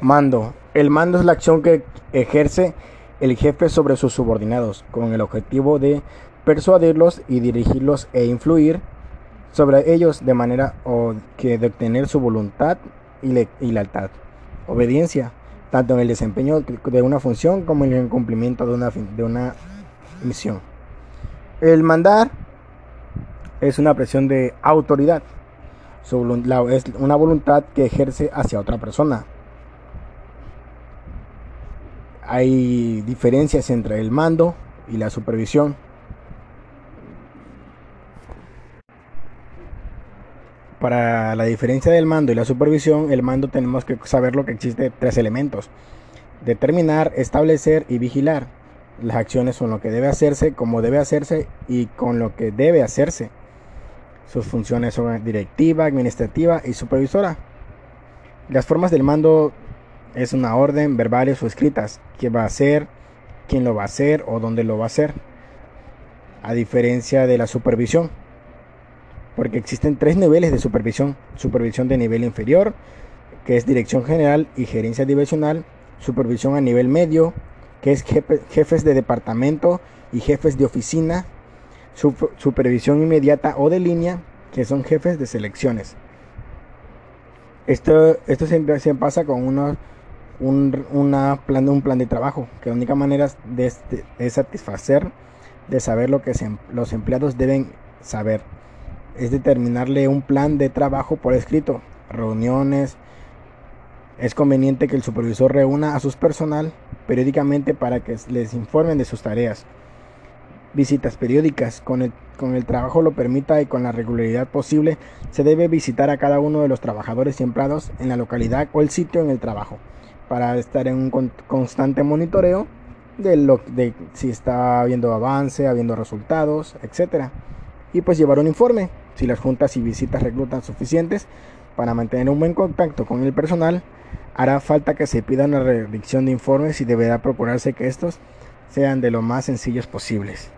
Mando. El mando es la acción que ejerce el jefe sobre sus subordinados con el objetivo de persuadirlos y dirigirlos e influir sobre ellos de manera que de obtener su voluntad y, y lealtad. Obediencia, tanto en el desempeño de una función como en el cumplimiento de una, de una misión. El mandar es una presión de autoridad. Es una voluntad que ejerce hacia otra persona hay diferencias entre el mando y la supervisión. Para la diferencia del mando y la supervisión, el mando tenemos que saber lo que existe tres elementos. Determinar, establecer y vigilar. Las acciones son lo que debe hacerse, cómo debe hacerse y con lo que debe hacerse. Sus funciones son directiva, administrativa y supervisora. Las formas del mando es una orden verbales o escritas. ¿Qué va a hacer? ¿Quién lo va a hacer? ¿O dónde lo va a hacer? A diferencia de la supervisión. Porque existen tres niveles de supervisión. Supervisión de nivel inferior, que es dirección general y gerencia divisional. Supervisión a nivel medio, que es jefes de departamento y jefes de oficina. supervisión inmediata o de línea, que son jefes de selecciones. Esto, esto pasa con unos un, una plan, un plan de trabajo, que la única manera de, de, satisfacer, de saber lo que los empleados deben saber, es determinarle un plan de trabajo por escrito, reuniones. Es conveniente que el supervisor reúna a su personal periódicamente para que les informen de sus tareas. Visitas periódicas. Con el, con el trabajo lo permita y con la regularidad posible, se debe visitar a cada uno de los trabajadores y empleados en la localidad o el sitio en el trabajo para estar en un constante monitoreo de, lo, de si está habiendo avance, habiendo resultados, etc. Y pues llevar un informe, si las juntas y visitas reclutan suficientes para mantener un buen contacto con el personal, hará falta que se pida una redacción de informes y deberá procurarse que estos sean de lo más sencillos posibles.